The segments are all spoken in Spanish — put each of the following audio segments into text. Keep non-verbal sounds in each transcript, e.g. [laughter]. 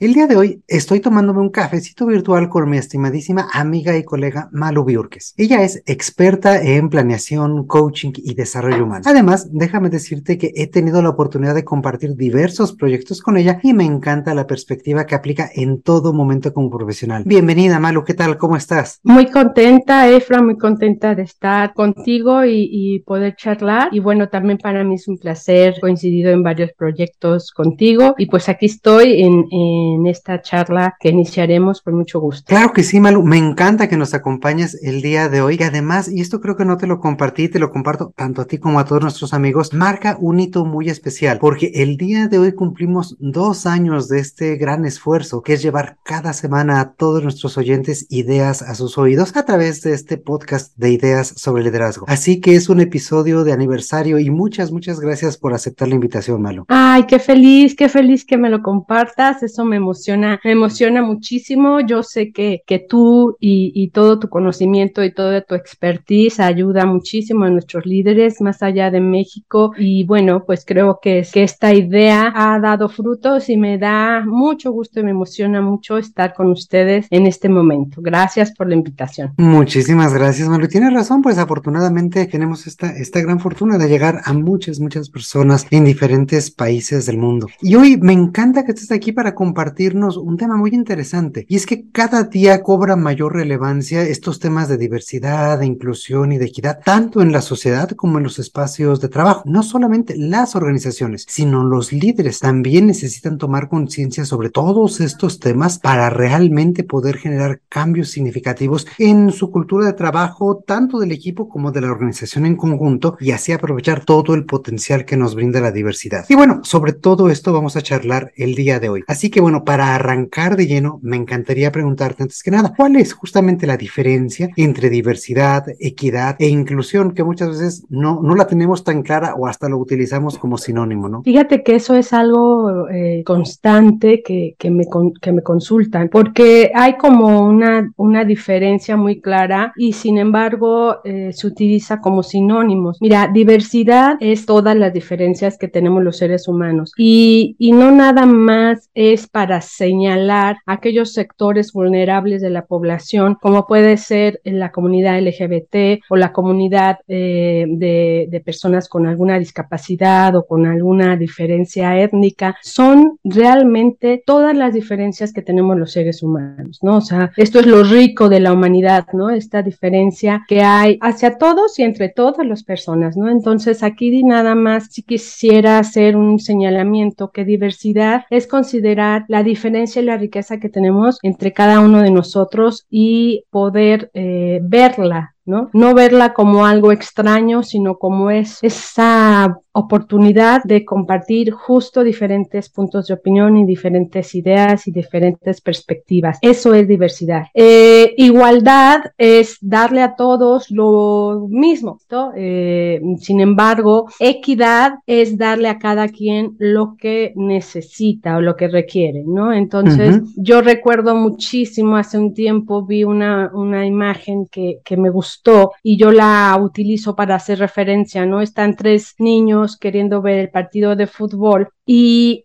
El día de hoy estoy tomándome un cafecito virtual con mi estimadísima amiga y colega Malu Biurques. Ella es experta en planeación, coaching y desarrollo humano. Además, déjame decirte que he tenido la oportunidad de compartir diversos proyectos con ella y me encanta la perspectiva que aplica en todo momento como profesional. Bienvenida Malu, ¿qué tal? ¿Cómo estás? Muy contenta, Efra, muy contenta de estar contigo y, poder charlar. Y bueno, también para mí es un placer coincidido en varios proyectos contigo. Y pues aquí estoy en, en en esta charla que iniciaremos con mucho gusto. Claro que sí, Malu, me encanta que nos acompañes el día de hoy y además, y esto creo que no te lo compartí, te lo comparto tanto a ti como a todos nuestros amigos, marca un hito muy especial porque el día de hoy cumplimos dos años de este gran esfuerzo que es llevar cada semana a todos nuestros oyentes ideas a sus oídos a través de este podcast de ideas sobre liderazgo. Así que es un episodio de aniversario y muchas, muchas gracias por aceptar la invitación, Malu. Ay, qué feliz, qué feliz que me lo compartas, eso me emociona, me emociona muchísimo. Yo sé que, que tú y, y, todo tu conocimiento y toda tu expertise ayuda muchísimo a nuestros líderes más allá de México. Y bueno, pues creo que, que esta idea ha dado frutos y me da mucho gusto y me emociona mucho estar con ustedes en este momento. Gracias por la invitación. Muchísimas gracias, Mario. Tienes razón, pues afortunadamente tenemos esta, esta gran fortuna de llegar a muchas, muchas personas en diferentes países del mundo. Y hoy me encanta que estés aquí para compartir compartirnos un tema muy interesante y es que cada día cobra mayor relevancia estos temas de diversidad, de inclusión y de equidad, tanto en la sociedad como en los espacios de trabajo. No solamente las organizaciones, sino los líderes también necesitan tomar conciencia sobre todos estos temas para realmente poder generar cambios significativos en su cultura de trabajo, tanto del equipo como de la organización en conjunto y así aprovechar todo el potencial que nos brinda la diversidad. Y bueno, sobre todo esto vamos a charlar el día de hoy. Así que bueno, para arrancar de lleno, me encantaría preguntarte antes que nada, ¿cuál es justamente la diferencia entre diversidad, equidad e inclusión que muchas veces no, no la tenemos tan clara o hasta lo utilizamos como sinónimo, ¿no? Fíjate que eso es algo eh, constante que, que, me, que me consultan, porque hay como una, una diferencia muy clara y sin embargo eh, se utiliza como sinónimos. Mira, diversidad es todas las diferencias que tenemos los seres humanos y, y no nada más es para señalar aquellos sectores vulnerables de la población, como puede ser la comunidad LGBT o la comunidad eh, de, de, personas con alguna discapacidad o con alguna diferencia étnica, son realmente todas las diferencias que tenemos los seres humanos, ¿no? O sea, esto es lo rico de la humanidad, ¿no? Esta diferencia que hay hacia todos y entre todas las personas, ¿no? Entonces, aquí nada más si quisiera hacer un señalamiento que diversidad es considerar la diferencia y la riqueza que tenemos entre cada uno de nosotros y poder eh, verla ¿no? No verla como algo extraño, sino como es esa oportunidad de compartir justo diferentes puntos de opinión y diferentes ideas y diferentes perspectivas. Eso es diversidad. Eh, igualdad es darle a todos lo mismo. ¿no? Eh, sin embargo, equidad es darle a cada quien lo que necesita o lo que requiere, ¿no? Entonces, uh -huh. yo recuerdo muchísimo, hace un tiempo vi una, una imagen que, que me gustó y yo la utilizo para hacer referencia, ¿no? Están tres niños queriendo ver el partido de fútbol y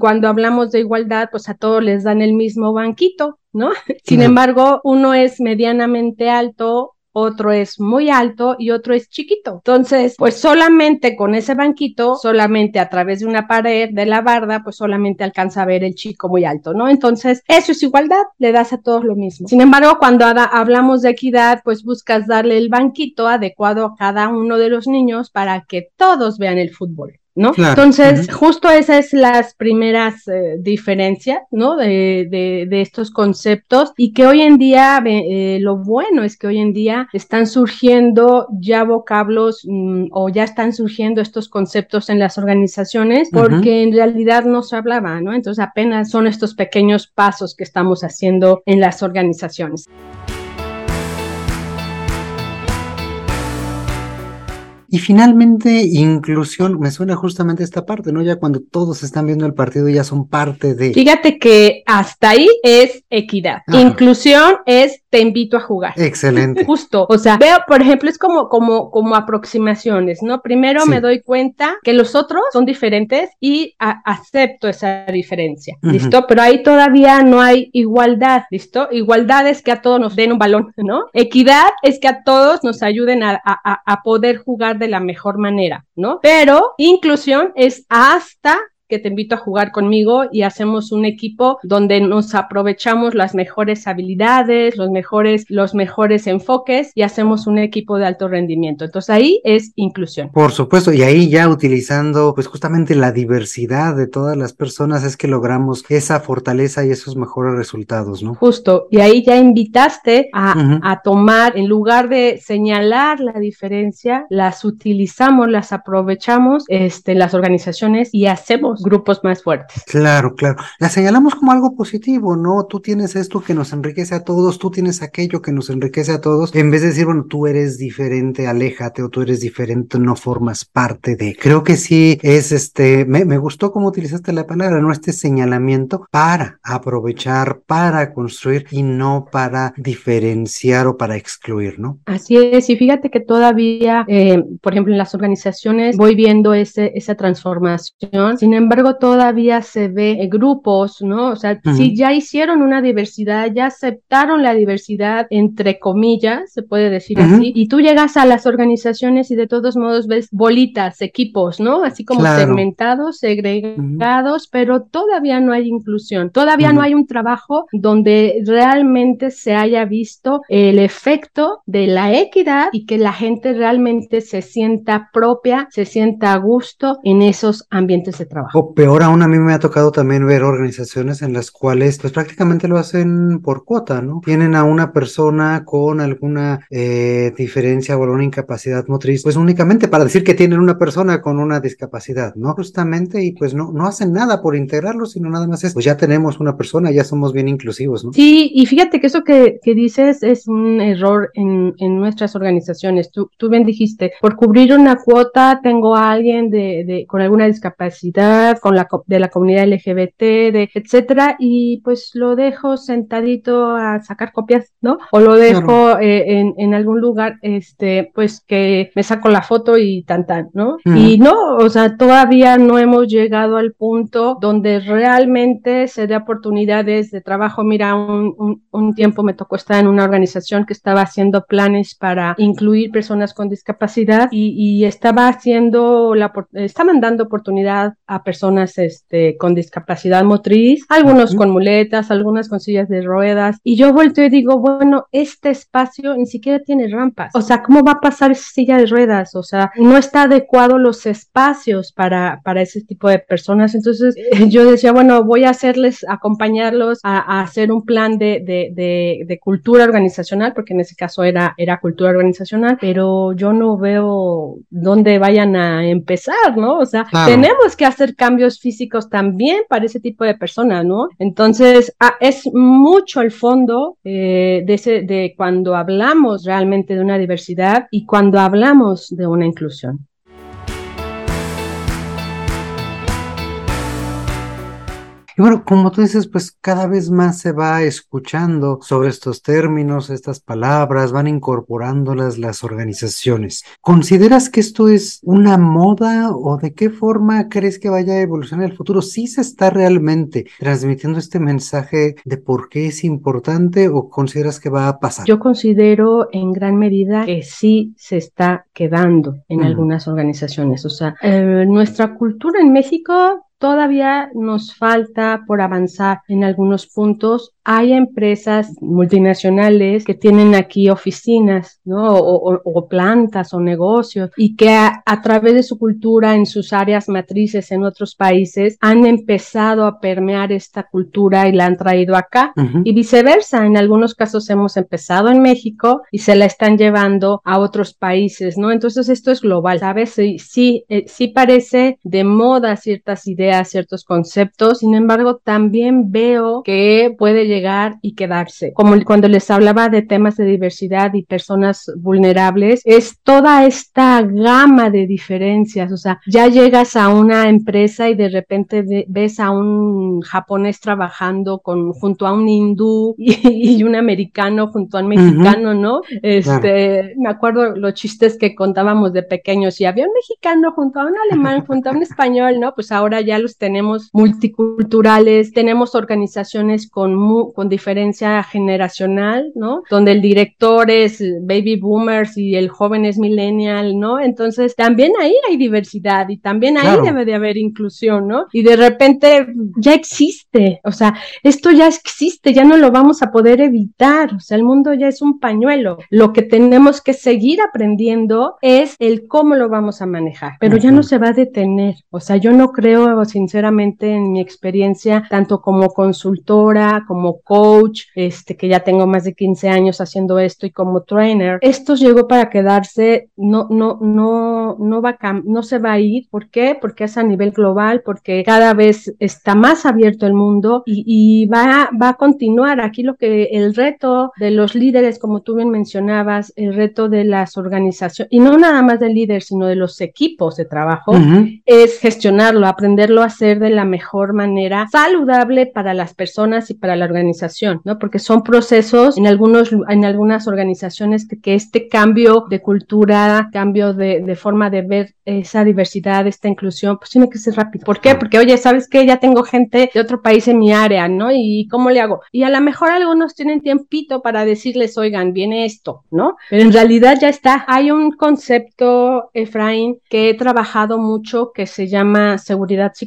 cuando hablamos de igualdad, pues a todos les dan el mismo banquito, ¿no? [laughs] Sin embargo, uno es medianamente alto, otro es muy alto y otro es chiquito. Entonces, pues solamente con ese banquito, solamente a través de una pared de la barda, pues solamente alcanza a ver el chico muy alto, ¿no? Entonces, eso es igualdad, le das a todos lo mismo. Sin embargo, cuando hablamos de equidad, pues buscas darle el banquito adecuado a cada uno de los niños para que todos vean el fútbol. ¿No? Claro. Entonces, uh -huh. justo esas son las primeras eh, diferencias, ¿no? De, de, de, estos conceptos y que hoy en día, eh, lo bueno es que hoy en día están surgiendo ya vocablos mmm, o ya están surgiendo estos conceptos en las organizaciones porque uh -huh. en realidad no se hablaba, ¿no? Entonces, apenas son estos pequeños pasos que estamos haciendo en las organizaciones. Y finalmente, inclusión, me suena justamente esta parte, ¿no? Ya cuando todos están viendo el partido ya son parte de... Fíjate que hasta ahí es equidad. Inclusión es te invito a jugar. Excelente. [laughs] Justo, o sea, veo, por ejemplo, es como, como, como aproximaciones, ¿no? Primero me doy cuenta que los otros son diferentes y acepto esa diferencia, ¿listo? Pero ahí todavía no hay igualdad, ¿listo? Igualdad es que a todos nos den un balón, ¿no? Equidad es que a todos nos ayuden a, a poder jugar de la mejor manera, ¿no? Pero inclusión es hasta que te invito a jugar conmigo y hacemos un equipo donde nos aprovechamos las mejores habilidades, los mejores, los mejores enfoques y hacemos un equipo de alto rendimiento. Entonces ahí es inclusión. Por supuesto, y ahí ya utilizando pues justamente la diversidad de todas las personas es que logramos esa fortaleza y esos mejores resultados, ¿no? Justo, y ahí ya invitaste a, a tomar, en lugar de señalar la diferencia, las utilizamos, las aprovechamos este, las organizaciones y hacemos grupos más fuertes. Claro, claro. La señalamos como algo positivo, ¿no? Tú tienes esto que nos enriquece a todos, tú tienes aquello que nos enriquece a todos, en vez de decir, bueno, tú eres diferente, aléjate, o tú eres diferente, no formas parte de. Creo que sí es este, me, me gustó cómo utilizaste la palabra, ¿no? Este señalamiento para aprovechar, para construir y no para diferenciar o para excluir, ¿no? Así es, y fíjate que todavía, eh, por ejemplo, en las organizaciones voy viendo ese, esa transformación, sin embargo todavía se ve grupos, ¿no? O sea, si ya hicieron una diversidad, ya aceptaron la diversidad, entre comillas, se puede decir así, y tú llegas a las organizaciones y de todos modos ves bolitas, equipos, ¿no? Así como segmentados, segregados, pero todavía no hay inclusión, todavía no hay un trabajo donde realmente se haya visto el efecto de la equidad y que la gente realmente se sienta propia, se sienta a gusto en esos ambientes de trabajo. O peor aún, a mí me ha tocado también ver organizaciones en las cuales pues prácticamente lo hacen por cuota, ¿no? Tienen a una persona con alguna eh, diferencia o alguna incapacidad motriz, pues únicamente para decir que tienen una persona con una discapacidad, ¿no? Justamente y pues no, no hacen nada por integrarlo, sino nada más es, pues ya tenemos una persona, ya somos bien inclusivos, ¿no? Sí, y fíjate que eso que, que dices es un error en, en nuestras organizaciones. Tú, tú bien dijiste, por cubrir una cuota tengo a alguien de, de, con alguna discapacidad, con la de la comunidad LGBT, de etcétera, y pues lo dejo sentadito a sacar copias, ¿no? O lo dejo eh, en, en, algún lugar, este, pues que me saco la foto y tan tan, ¿no? Y no, o sea, todavía no hemos llegado al punto donde realmente se dé oportunidades de trabajo. Mira, un, un, un tiempo me tocó estar en una organización que estaba haciendo planes para incluir personas con discapacidad y, y estaba haciendo la, estaban dando oportunidad a personas este, con discapacidad motriz, algunos con muletas, algunas con sillas de ruedas. Y yo vuelto y digo, bueno, este espacio ni siquiera tiene rampas. O sea, ¿cómo va a pasar esa silla de ruedas? O sea, no está adecuado los espacios para, para ese tipo de personas. Entonces yo decía, bueno, voy a hacerles, acompañarlos a, hacer un plan de, de, de, de, cultura organizacional, porque en ese caso era, era cultura organizacional, pero yo no veo dónde vayan a empezar, ¿no? O sea, tenemos que hacer cambios físicos también para ese tipo de personas, ¿no? Entonces, ah, es mucho el fondo eh, de, ese, de cuando hablamos realmente de una diversidad y cuando hablamos de una inclusión. Y bueno, como tú dices, pues cada vez más se va escuchando sobre estos términos, estas palabras, van incorporándolas las organizaciones. ¿Consideras que esto es una moda o de qué forma crees que vaya a evolucionar el futuro? ¿Sí se está realmente transmitiendo este mensaje de por qué es importante o consideras que va a pasar? Yo considero en gran medida que sí se está quedando en algunas organizaciones. O sea, eh, nuestra cultura en México todavía nos falta por avanzar en algunos puntos hay empresas multinacionales que tienen aquí oficinas, ¿no? O, plantas o negocios y que a, través de su cultura en sus áreas matrices en otros países han empezado a permear esta cultura y la han traído acá y viceversa. En algunos casos hemos empezado en México y se la están llevando a otros países, ¿no? Entonces esto es global, ¿sabes? Sí, sí, eh, sí parece de moda ciertas ideas idea, ciertos conceptos, sin embargo, también veo que puede llegar y quedarse. Como cuando les hablaba de temas de diversidad y personas vulnerables, es toda esta gama de diferencias, o sea, ya llegas a una empresa y de repente ves a un japonés trabajando con, junto a un hindú y, [laughs] un americano junto a un mexicano, ¿no? Este, me acuerdo los chistes que contábamos de pequeños y había un mexicano junto a un alemán, junto a un español, ¿no? Pues ahora ya tenemos multiculturales, tenemos organizaciones con, con diferencia generacional, ¿no? Donde el director es baby boomers y el joven es millennial, ¿no? Entonces también ahí hay diversidad y también ahí debe de haber inclusión, ¿no? Y de repente ya existe, o sea, esto ya existe, ya no lo vamos a poder evitar, o sea, el mundo ya es un pañuelo. Lo que tenemos que seguir aprendiendo es el cómo lo vamos a manejar, pero ya no se va a detener, o sea, yo no creo sinceramente en mi experiencia, tanto como consultora, como coach, este, que ya tengo más de 15 años haciendo esto y como trainer, esto llegó para quedarse, no, no, no, no va a no se va a ir, ¿por qué? Porque es a nivel global, porque cada vez está más abierto el mundo y, va, va a continuar. Aquí lo que el reto de los líderes, como tú bien mencionabas, el reto de las organizaciones, y no nada más del líder, sino de los equipos de trabajo, es gestionarlo, aprenderlo a hacer de la mejor manera, saludable para las personas y para la organización, ¿no? Porque son procesos en algunos, en algunas organizaciones que, que este cambio de cultura, cambio de, de forma de ver esa diversidad, esta inclusión, pues tiene que ser rápido. ¿Por qué? Porque, oye, ¿sabes qué? Ya tengo gente de otro país en mi área, ¿no? ¿Y cómo le hago? Y a lo mejor algunos tienen tiempito para decirles, oigan, viene esto, ¿no? Pero en realidad ya está. Hay un concepto, Efraín, que he trabajado mucho que se llama seguridad psicológica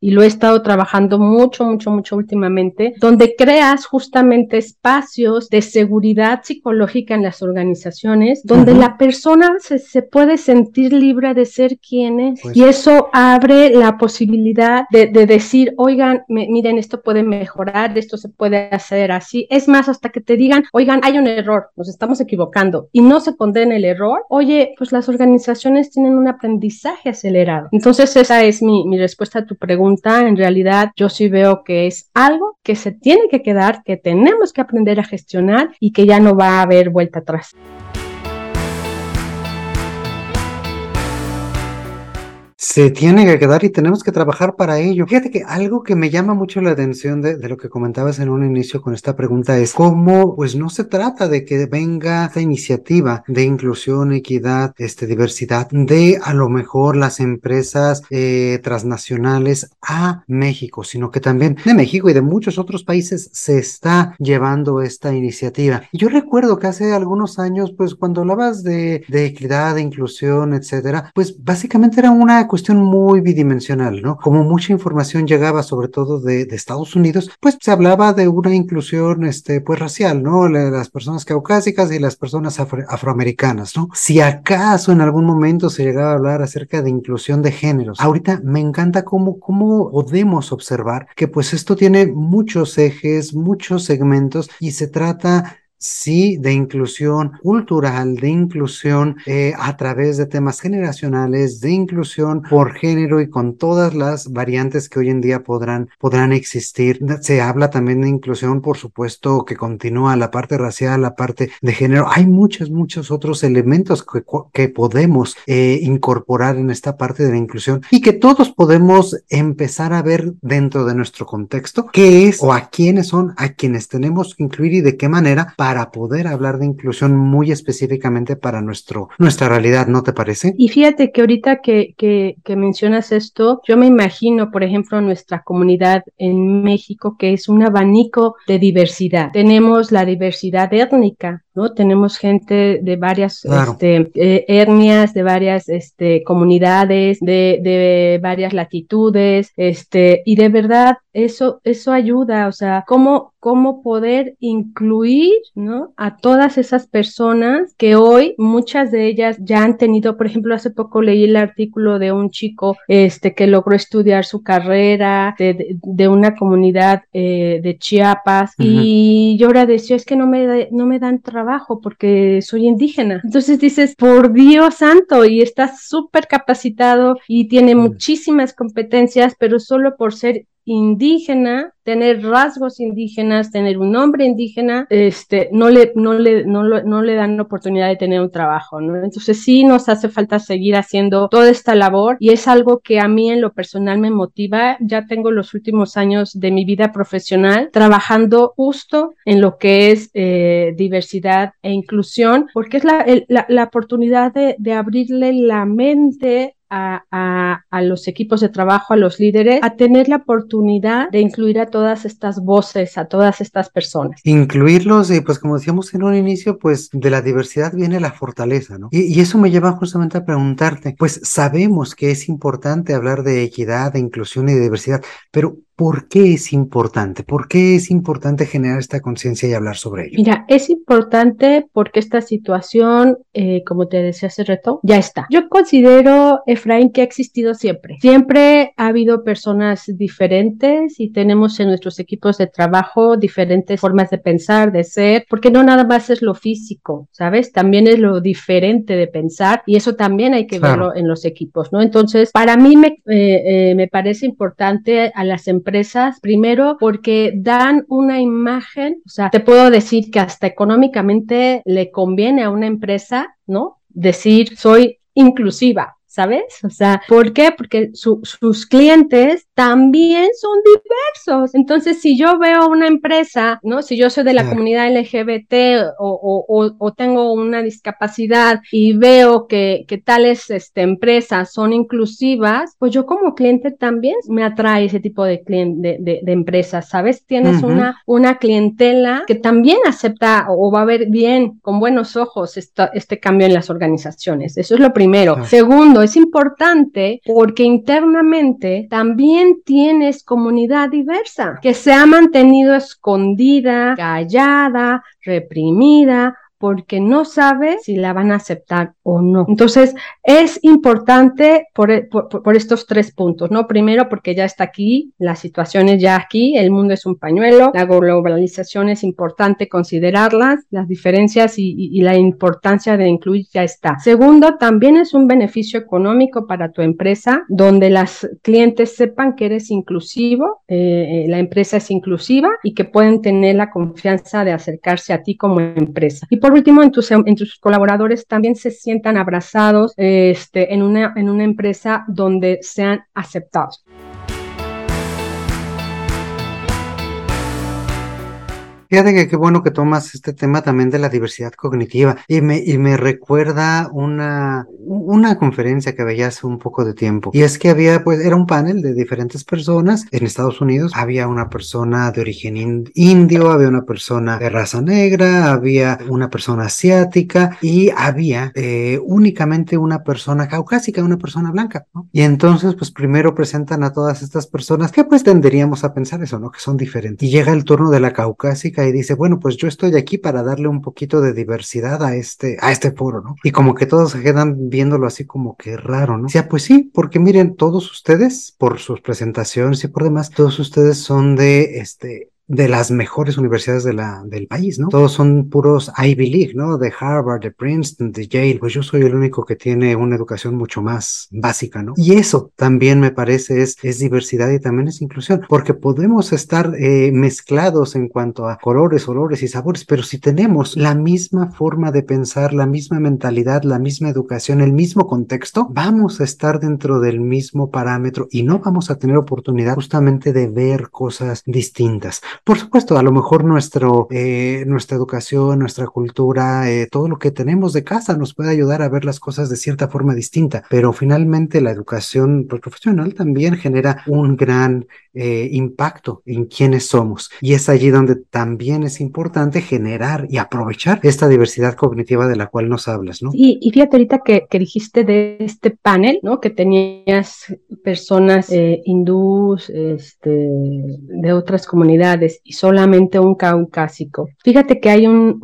y lo he estado trabajando mucho, mucho, mucho últimamente, donde creas justamente espacios de seguridad psicológica en las organizaciones, donde la persona se, se puede sentir libre de ser quien es. Pues y eso abre la posibilidad de, decir, oigan, miren, esto puede mejorar, esto se puede hacer así. Es más, hasta que te digan, oigan, hay un error, nos estamos equivocando y no se condena el error. Oye, pues las organizaciones tienen un aprendizaje acelerado. Entonces, esa es mi, mi respuesta a tu pregunta. En realidad, yo sí veo que es algo que se tiene que quedar, que tenemos que aprender a gestionar y que ya no va a haber vuelta atrás. Se tiene que quedar y tenemos que trabajar para ello. Fíjate que algo que me llama mucho la atención de, lo que comentabas en un inicio con esta pregunta es cómo, pues no se trata de que venga esta iniciativa de inclusión, equidad, este, diversidad de a lo mejor las empresas eh, transnacionales a México, sino que también de México y de muchos otros países se está llevando esta iniciativa. Yo recuerdo que hace algunos años, pues cuando hablabas de, de equidad, de inclusión, etcétera, pues básicamente era una cuestión muy bidimensional, ¿no? Como mucha información llegaba sobre todo de, Estados Unidos, pues se hablaba de una inclusión, este, pues racial, ¿no? Las personas caucásicas y las personas afroamericanas, ¿no? Si acaso en algún momento se llegaba a hablar acerca de inclusión de géneros, ahorita me encanta cómo, cómo podemos observar que pues esto tiene muchos ejes, muchos segmentos y se trata sí, de inclusión cultural, de inclusión eh, a través de temas generacionales, de inclusión por género y con todas las variantes que hoy en día podrán, podrán existir. Se habla también de inclusión, por supuesto, que continúa la parte racial, la parte de género. Hay muchos, muchos otros elementos que, que podemos eh, incorporar en esta parte de la inclusión y que todos podemos empezar a ver dentro de nuestro contexto qué es o a quiénes son, a quienes tenemos que incluir y de qué manera para para poder hablar de inclusión muy específicamente para nuestro, nuestra realidad, ¿no te parece? Y fíjate que ahorita que, que, que mencionas esto, yo me imagino, por ejemplo, nuestra comunidad en México, que es un abanico de diversidad. Tenemos la diversidad étnica, ¿no? Tenemos gente de varias este, eh, etnias, de varias este, comunidades, de, de, varias latitudes, este, y de verdad eso, eso ayuda, o sea, cómo, cómo poder incluir, ¿no? A todas esas personas que hoy muchas de ellas ya han tenido, por ejemplo, hace poco leí el artículo de un chico, este, que logró estudiar su carrera de, de, una comunidad eh, de Chiapas y yo ahora decía, es que no me, no me dan trabajo trabajo porque soy indígena. Entonces dices, por Dios santo, y estás súper capacitado y tiene mm. muchísimas competencias, pero solo por ser indígena, tener rasgos indígenas, tener un nombre indígena, este, no le, no le, no, no le dan oportunidad de tener un trabajo, ¿no? Entonces sí nos hace falta seguir haciendo toda esta labor y es algo que a mí en lo personal me motiva. Ya tengo los últimos años de mi vida profesional trabajando justo en lo que es eh, diversidad e inclusión, porque es la, la, la oportunidad de, de abrirle la mente a, los equipos de trabajo, a los líderes, a tener la oportunidad de incluir a todas estas voces, a todas estas personas. Incluirlos, y pues como decíamos en un inicio, pues de la diversidad viene la fortaleza, ¿no? Y, y eso me lleva justamente a preguntarte, pues sabemos que es importante hablar de equidad, de inclusión y de diversidad, pero ¿Por qué es importante? ¿Por qué es importante generar esta conciencia y hablar sobre ello? Mira, es importante porque esta situación, eh, como te decía hace rato, ya está. Yo considero, Efraín, que ha existido siempre. Siempre ha habido personas diferentes y tenemos en nuestros equipos de trabajo diferentes formas de pensar, de ser, porque no nada más es lo físico, ¿sabes? También es lo diferente de pensar y eso también hay que verlo en los equipos, ¿no? Entonces, para mí me, eh, eh, me parece importante a las empresas empresas, primero porque dan una imagen, o sea, te puedo decir que hasta económicamente le conviene a una empresa, ¿no? Decir, soy inclusiva, ¿sabes? O sea, ¿por qué? Porque sus clientes también son diversos. Entonces, si yo veo una empresa, ¿no? Si yo soy de la comunidad LGBT o, tengo una discapacidad y veo que, tales este, empresas son inclusivas, pues yo como cliente también me atrae ese tipo de, de, de, empresas, ¿sabes? Tienes una, una clientela que también acepta o va a ver bien, con buenos ojos, este cambio en las organizaciones. Eso es lo primero. Segundo, es importante porque internamente también tienes comunidad diversa que se ha mantenido escondida, callada, reprimida porque no sabe si la van a aceptar o no. Entonces, es importante por, por, estos tres puntos, ¿no? Primero, porque ya está aquí, la situación es ya aquí, el mundo es un pañuelo, la globalización es importante considerarlas, las diferencias y, la importancia de incluir ya está. Segundo, también es un beneficio económico para tu empresa, donde las clientes sepan que eres inclusivo, eh, eh, la empresa es inclusiva y que pueden tener la confianza de acercarse a ti como empresa. Y por último, en tus, en tus colaboradores también se sientan abrazados este, en una empresa donde sean aceptados. Fíjate que qué bueno que tomas este tema también de la diversidad cognitiva y me, y me recuerda una, una conferencia que veía hace un poco de tiempo y es que había pues era un panel de diferentes personas en Estados Unidos. Había una persona de origen indio había una persona de raza negra había una persona asiática y había eh, únicamente una persona caucásica una persona blanca ¿no? y entonces pues primero presentan a todas estas personas que pues tenderíamos a pensar eso no que son diferentes. Y llega el turno de la caucásica y dice, bueno, pues yo estoy aquí para darle un poquito de diversidad a este, a este foro, ¿no? Y como que todos se quedan viéndolo así como que raro, ¿no? Sea, pues sí, porque miren, todos ustedes, por sus presentaciones y por demás, todos ustedes son de, este, de las mejores universidades de la, del país, ¿no? Todos son puros Ivy League, ¿no? De Harvard, de Princeton, de Yale. Pues yo soy el único que tiene una educación mucho más básica, ¿no? Y eso también me parece es, es diversidad y también es inclusión, porque podemos estar eh, mezclados en cuanto a colores, olores y sabores, pero si tenemos la misma forma de pensar, la misma mentalidad, la misma educación, el mismo contexto, vamos a estar dentro del mismo parámetro y no vamos a tener oportunidad justamente de ver cosas distintas. Por supuesto, a lo mejor nuestro, eh, nuestra educación, nuestra cultura, eh, todo lo que tenemos de casa nos puede ayudar a ver las cosas de cierta forma distinta, pero finalmente la educación pues, profesional también genera un gran eh, impacto en quiénes somos. Y es allí donde también es importante generar y aprovechar esta diversidad cognitiva de la cual nos hablas, ¿no? Y, fíjate ahorita que, dijiste de este panel, ¿no? Que tenías personas hindús, este, de otras comunidades y solamente un caucásico. Fíjate que hay un,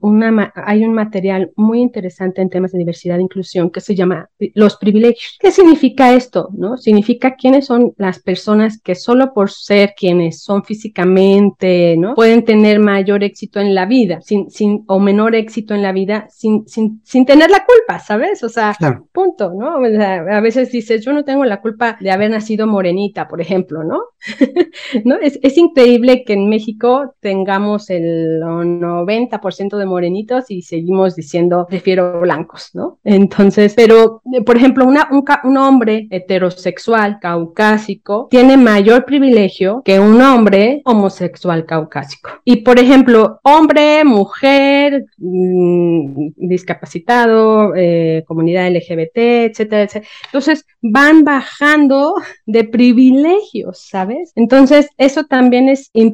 una, hay un material muy interesante en temas de diversidad e inclusión que se llama los privilegios. ¿Qué significa esto? ¿No? Significa quiénes son las personas que solo por ser quienes son físicamente, ¿no? Pueden tener mayor éxito en la vida, sin, sin, o menor éxito en la vida, sin, sin, sin tener la culpa, ¿sabes? O sea, punto, ¿no? a veces dices, yo no tengo la culpa de haber nacido morenita, por ejemplo, ¿no? [laughs] ¿No? Es, es increíble que en México tengamos el 90% de morenitos y seguimos diciendo, prefiero blancos, ¿no? Entonces, pero, por ejemplo, un, hombre heterosexual caucásico tiene mayor privilegio que un hombre homosexual caucásico. Y, por ejemplo, hombre, mujer, mmm, discapacitado, eh, comunidad LGBT, etcétera, etcétera. Entonces, van bajando de privilegios, ¿sabes? Entonces, eso también es importante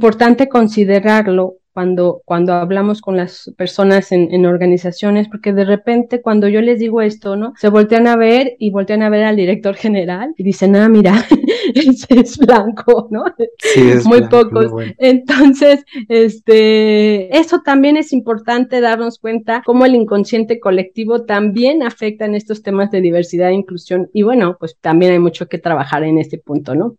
considerarlo cuando, cuando hablamos con las personas en, en, organizaciones, porque de repente cuando yo les digo esto, ¿no? Se voltean a ver y voltean a ver al director general y dicen, ah, mira, [laughs] ese es blanco, ¿no? Sí, es Muy blanco, pocos. bueno. Entonces, este, eso también es importante darnos cuenta cómo el inconsciente colectivo también afecta en estos temas de diversidad e inclusión. Y bueno, pues también hay mucho que trabajar en este punto, ¿no?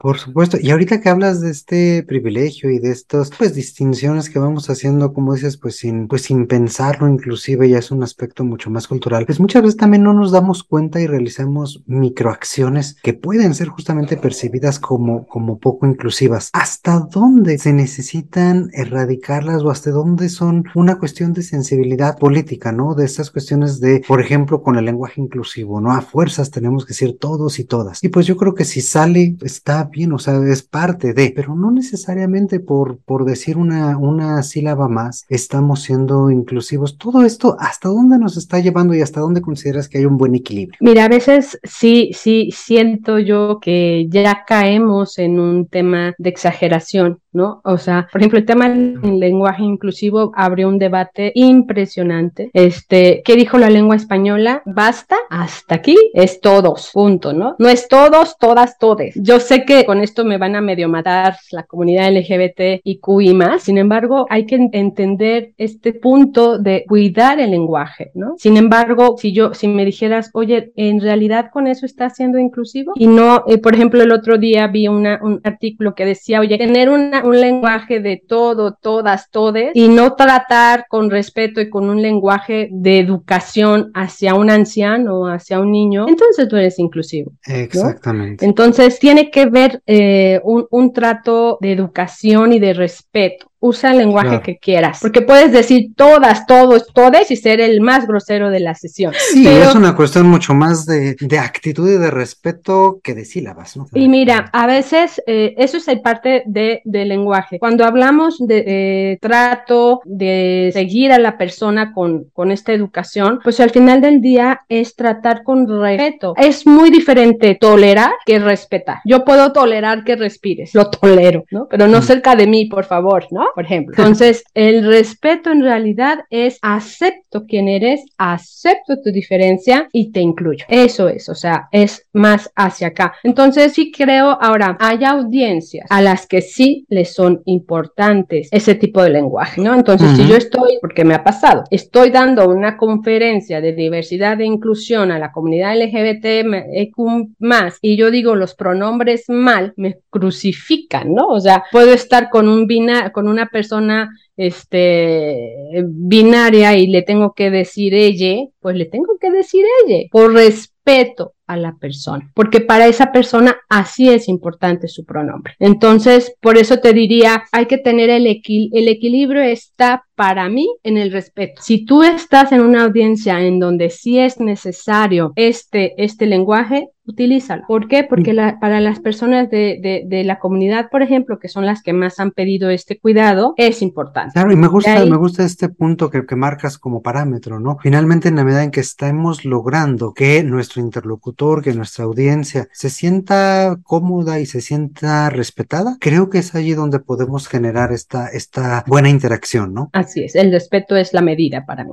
Por supuesto, y ahorita que hablas de este privilegio y de estas pues distinciones que vamos haciendo, como dices, pues sin, pues sin pensarlo, inclusive ya es un aspecto mucho más cultural, pues muchas veces también no nos damos cuenta y realizamos microacciones que pueden ser justamente percibidas como, como poco inclusivas. ¿Hasta dónde se necesitan erradicarlas o hasta dónde son una cuestión de sensibilidad política, ¿no? De estas cuestiones de, por ejemplo, con el lenguaje inclusivo, ¿no? A fuerzas tenemos que decir todos y todas. Y pues yo creo que si sale, está bien, o sea, es parte de, pero no necesariamente por, por decir una, una sílaba más, estamos siendo inclusivos. Todo esto, ¿hasta dónde nos está llevando y hasta dónde consideras que hay un buen equilibrio? Mira, a veces sí, sí, siento yo que ya caemos en un tema de exageración. ¿no? O sea, por ejemplo, el tema del lenguaje inclusivo abrió un debate impresionante. Este, ¿qué dijo la lengua española? Basta, hasta aquí es todos, punto, ¿no? No es todos, todas, todes. Yo sé que con esto me van a medio matar la comunidad LGBT y más, sin embargo, hay que entender este punto de cuidar el lenguaje, ¿no? Sin embargo, si yo, si me dijeras, oye, en realidad con eso está siendo inclusivo y no, eh, por ejemplo, el otro día vi una, un artículo que decía, oye, tener una un lenguaje de todo, todas, todes, y no tratar con respeto y con un lenguaje de educación hacia un anciano o hacia un niño, entonces tú eres inclusivo. Exactamente. ¿no? Entonces tiene que ver eh, un, un trato de educación y de respeto usa el lenguaje Claro. que quieras, porque puedes decir todas, todos, todes y ser el más grosero de la sesión. Sí, Pero- es una cuestión mucho más de, de actitud y de respeto que de sílabas, ¿no? Y mira, a veces eh, eso es el parte de, del lenguaje. Cuando hablamos de eh, trato, de seguir a la persona con, con esta educación, pues al final del día es tratar con respeto. Es muy diferente tolerar que respetar. Yo puedo tolerar que respires, lo tolero, ¿no? Pero no Mm. cerca de mí, por favor, ¿no? Por ejemplo. Entonces, el respeto en realidad es acepto quién eres, acepto tu diferencia y te incluyo. Eso es, o sea, es más hacia acá. Entonces, sí creo, ahora, hay audiencias a las que sí les son importantes ese tipo de lenguaje, ¿no? Entonces, si Ujú. yo estoy, porque me ha pasado, estoy dando una conferencia de diversidad e inclusión a la comunidad LGBT EQ más y yo digo los pronombres mal, me crucifican, ¿no? O sea, puedo estar con un bina, con una persona este binaria y le tengo que decir ella, pues le tengo que decir ella por respeto a la persona, porque para esa persona así es importante su pronombre. Entonces, por eso te diría, hay que tener el, equil el equilibrio está para mí en el respeto. Si tú estás en una audiencia en donde sí es necesario este, este lenguaje, utilízalo. ¿Por qué? Porque la, para las personas de, de, de, la comunidad, por ejemplo, que son las que más han pedido este cuidado, es importante. Claro, y me gusta, ahí... me gusta este punto que, que, marcas como parámetro, ¿no? Finalmente, en la medida en que estemos logrando que nuestro interlocutor, que nuestra audiencia se sienta cómoda y se sienta respetada, creo que es allí donde podemos generar esta, esta buena interacción, ¿no? Así es, el respeto es la medida para mí.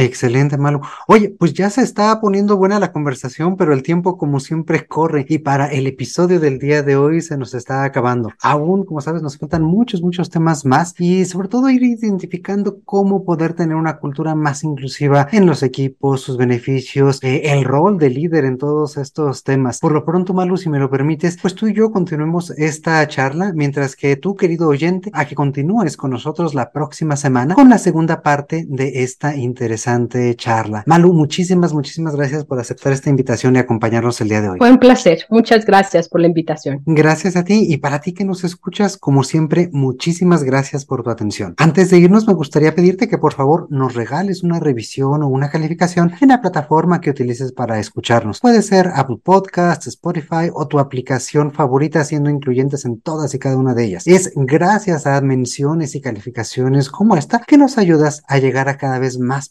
Excelente, Malu. Oye, pues ya se está poniendo buena la conversación, pero el tiempo como siempre corre y para el episodio del día de hoy se nos está acabando. Aún, como sabes, nos faltan muchos, muchos temas más y sobre todo ir identificando cómo poder tener una cultura más inclusiva en los equipos, sus beneficios, eh, el rol de líder en todos estos temas. Por lo pronto, Malu, si me lo permites, pues tú y yo continuemos esta charla, mientras que tú, querido oyente, a que continúes con nosotros la próxima semana con la segunda parte de esta interesante charla. Malu, muchísimas, muchísimas gracias por aceptar esta invitación y acompañarnos el día de hoy. Fue un placer. Muchas gracias por la invitación. Gracias a ti y para ti que nos escuchas, como siempre, muchísimas gracias por tu atención. Antes de irnos, me gustaría pedirte que por favor nos regales una revisión o una calificación en la plataforma que utilices para escucharnos. Puede ser Apple Podcasts, Spotify o tu aplicación favorita, siendo incluyentes en todas y cada una de ellas. Es gracias a menciones y calificaciones como esta que nos ayudas a llegar a cada vez más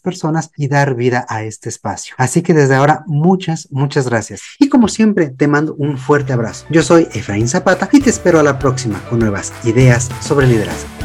y dar vida a este espacio. Así que desde ahora, muchas, muchas gracias. Y como siempre, te mando un fuerte abrazo. Yo soy Efraín Zapata y te espero a la próxima con nuevas ideas sobre liderazgo.